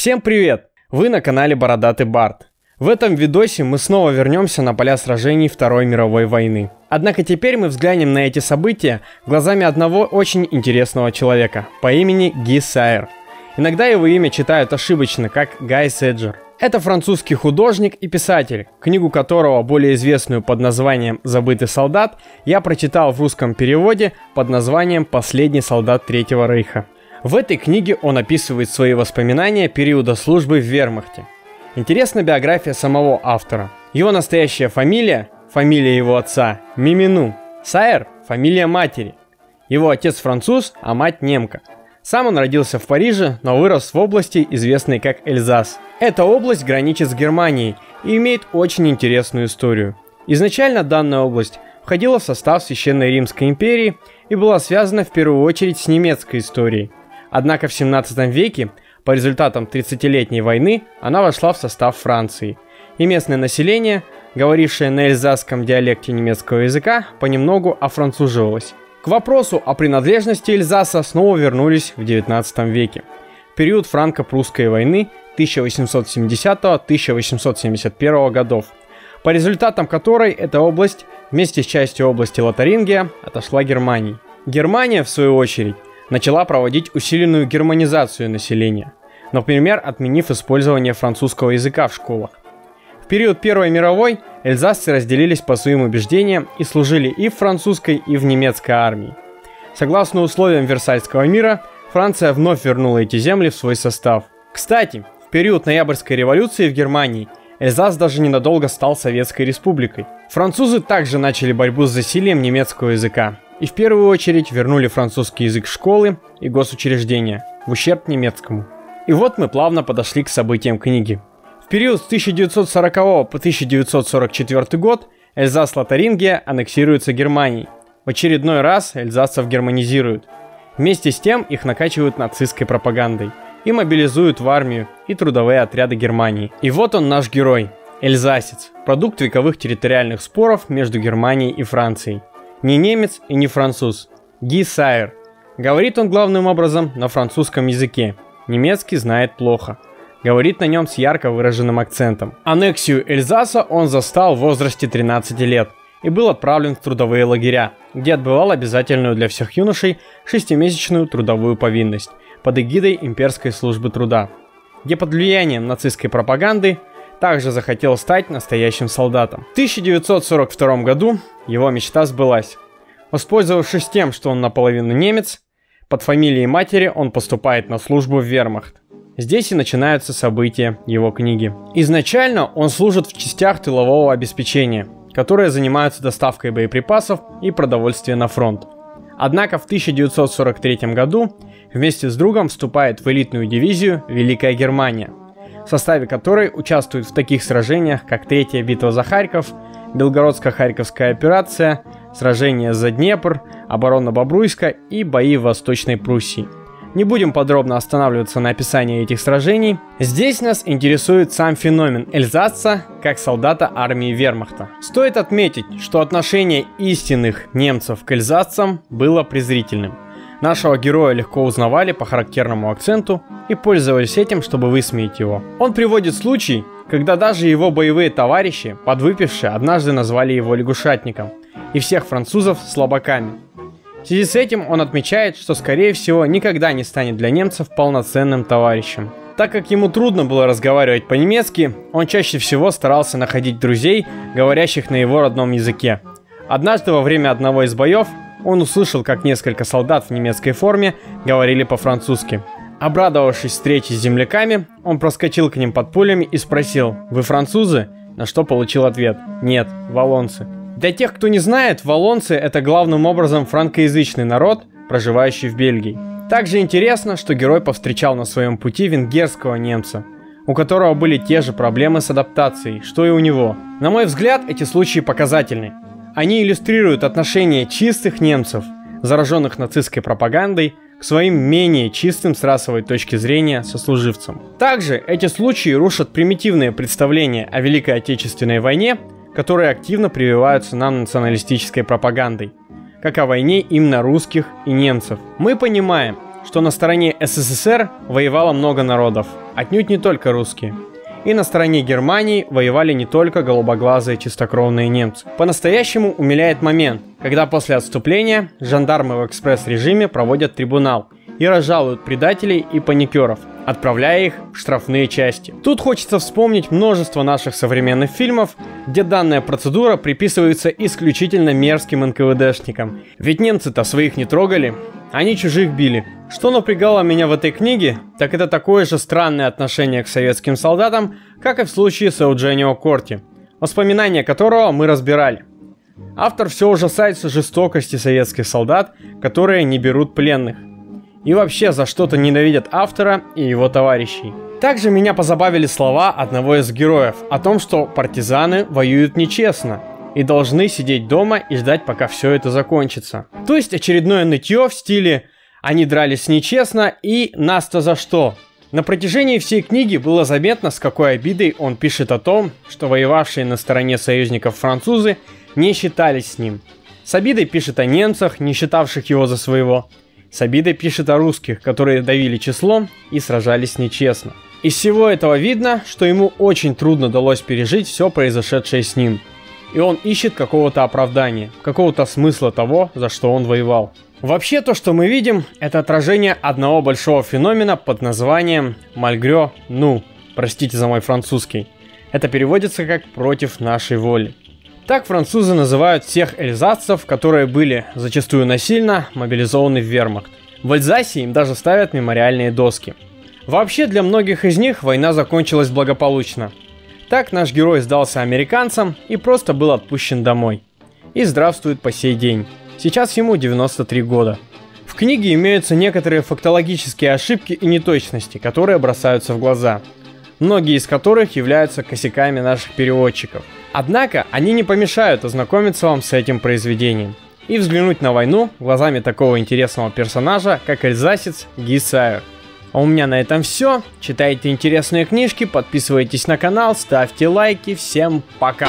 Всем привет! Вы на канале Бородатый Барт. В этом видосе мы снова вернемся на поля сражений Второй мировой войны. Однако теперь мы взглянем на эти события глазами одного очень интересного человека по имени Ги Сайер. Иногда его имя читают ошибочно, как Гай Седжер. Это французский художник и писатель, книгу которого, более известную под названием «Забытый солдат», я прочитал в русском переводе под названием «Последний солдат Третьего Рейха». В этой книге он описывает свои воспоминания периода службы в вермахте. Интересна биография самого автора. Его настоящая фамилия, фамилия его отца, Мимину. Сайер – фамилия матери. Его отец француз, а мать немка. Сам он родился в Париже, но вырос в области, известной как Эльзас. Эта область граничит с Германией и имеет очень интересную историю. Изначально данная область входила в состав Священной Римской империи и была связана в первую очередь с немецкой историей. Однако в 17 веке, по результатам 30-летней войны, она вошла в состав Франции. И местное население, говорившее на эльзасском диалекте немецкого языка, понемногу офранцуживалось. К вопросу о принадлежности Эльзаса снова вернулись в 19 веке. В период франко-прусской войны 1870-1871 годов, по результатам которой эта область вместе с частью области Лотарингия отошла Германии. Германия, в свою очередь, начала проводить усиленную германизацию населения, например, отменив использование французского языка в школах. В период Первой мировой эльзасцы разделились по своим убеждениям и служили и в французской, и в немецкой армии. Согласно условиям Версальского мира, Франция вновь вернула эти земли в свой состав. Кстати, в период Ноябрьской революции в Германии Эльзас даже ненадолго стал Советской Республикой. Французы также начали борьбу с засилием немецкого языка и в первую очередь вернули французский язык школы и госучреждения в ущерб немецкому. И вот мы плавно подошли к событиям книги. В период с 1940 по 1944 год Эльзас-Лотарингия аннексируется Германией. В очередной раз эльзасцев германизируют. Вместе с тем их накачивают нацистской пропагандой и мобилизуют в армию и трудовые отряды Германии. И вот он наш герой, эльзасец, продукт вековых территориальных споров между Германией и Францией. Не немец и не француз. Ги Сайер. Говорит он главным образом на французском языке. Немецкий знает плохо. Говорит на нем с ярко выраженным акцентом. Аннексию Эльзаса он застал в возрасте 13 лет и был отправлен в трудовые лагеря, где отбывал обязательную для всех юношей шестимесячную трудовую повинность под эгидой имперской службы труда, где под влиянием нацистской пропаганды также захотел стать настоящим солдатом. В 1942 году его мечта сбылась. Воспользовавшись тем, что он наполовину немец, под фамилией матери он поступает на службу в вермахт. Здесь и начинаются события его книги. Изначально он служит в частях тылового обеспечения, которые занимаются доставкой боеприпасов и продовольствия на фронт. Однако в 1943 году вместе с другом вступает в элитную дивизию Великая Германия – в составе которой участвуют в таких сражениях, как Третья битва за Харьков, Белгородско-Харьковская операция, сражение за Днепр, оборона Бобруйска и бои в Восточной Пруссии. Не будем подробно останавливаться на описании этих сражений. Здесь нас интересует сам феномен Эльзасца как солдата армии вермахта. Стоит отметить, что отношение истинных немцев к эльзасцам было презрительным. Нашего героя легко узнавали по характерному акценту и пользовались этим, чтобы высмеять его. Он приводит случай, когда даже его боевые товарищи, подвыпившие, однажды назвали его лягушатником, и всех французов слабаками. В связи с этим он отмечает, что скорее всего никогда не станет для немцев полноценным товарищем. Так как ему трудно было разговаривать по-немецки, он чаще всего старался находить друзей, говорящих на его родном языке. Однажды во время одного из боев он услышал, как несколько солдат в немецкой форме говорили по-французски. Обрадовавшись встрече с земляками, он проскочил к ним под пулями и спросил «Вы французы?» На что получил ответ «Нет, валонцы». Для тех, кто не знает, валонцы – это главным образом франкоязычный народ, проживающий в Бельгии. Также интересно, что герой повстречал на своем пути венгерского немца, у которого были те же проблемы с адаптацией, что и у него. На мой взгляд, эти случаи показательны. Они иллюстрируют отношение чистых немцев, зараженных нацистской пропагандой, к своим менее чистым с расовой точки зрения сослуживцам. Также эти случаи рушат примитивные представления о Великой Отечественной войне, которые активно прививаются нам националистической пропагандой, как о войне именно русских и немцев. Мы понимаем, что на стороне СССР воевало много народов, отнюдь не только русские. И на стороне Германии воевали не только голубоглазые чистокровные немцы. По-настоящему умиляет момент, когда после отступления жандармы в экспресс-режиме проводят трибунал и разжалуют предателей и паникеров, отправляя их в штрафные части. Тут хочется вспомнить множество наших современных фильмов, где данная процедура приписывается исключительно мерзким НКВДшникам. Ведь немцы-то своих не трогали, они чужих били. Что напрягало меня в этой книге, так это такое же странное отношение к советским солдатам, как и в случае с Eugenio Корти, воспоминания которого мы разбирали. Автор все ужасается жестокости советских солдат, которые не берут пленных. И вообще за что-то ненавидят автора и его товарищей. Также меня позабавили слова одного из героев о том, что партизаны воюют нечестно и должны сидеть дома и ждать, пока все это закончится. То есть очередное нытье в стиле «они дрались нечестно» и «нас-то за что?». На протяжении всей книги было заметно, с какой обидой он пишет о том, что воевавшие на стороне союзников французы не считались с ним. С обидой пишет о немцах, не считавших его за своего. С обидой пишет о русских, которые давили числом и сражались нечестно. Из всего этого видно, что ему очень трудно далось пережить все произошедшее с ним – и он ищет какого-то оправдания, какого-то смысла того, за что он воевал. Вообще то, что мы видим, это отражение одного большого феномена под названием «мальгрё ну», простите за мой французский. Это переводится как «против нашей воли». Так французы называют всех эльзасцев, которые были зачастую насильно мобилизованы в вермахт. В Эльзасе им даже ставят мемориальные доски. Вообще для многих из них война закончилась благополучно – так наш герой сдался американцам и просто был отпущен домой. И здравствует по сей день. Сейчас ему 93 года. В книге имеются некоторые фактологические ошибки и неточности, которые бросаются в глаза. Многие из которых являются косяками наших переводчиков. Однако они не помешают ознакомиться вам с этим произведением и взглянуть на войну глазами такого интересного персонажа, как Эльзасец Ги Сайер. А у меня на этом все. Читайте интересные книжки, подписывайтесь на канал, ставьте лайки. Всем пока!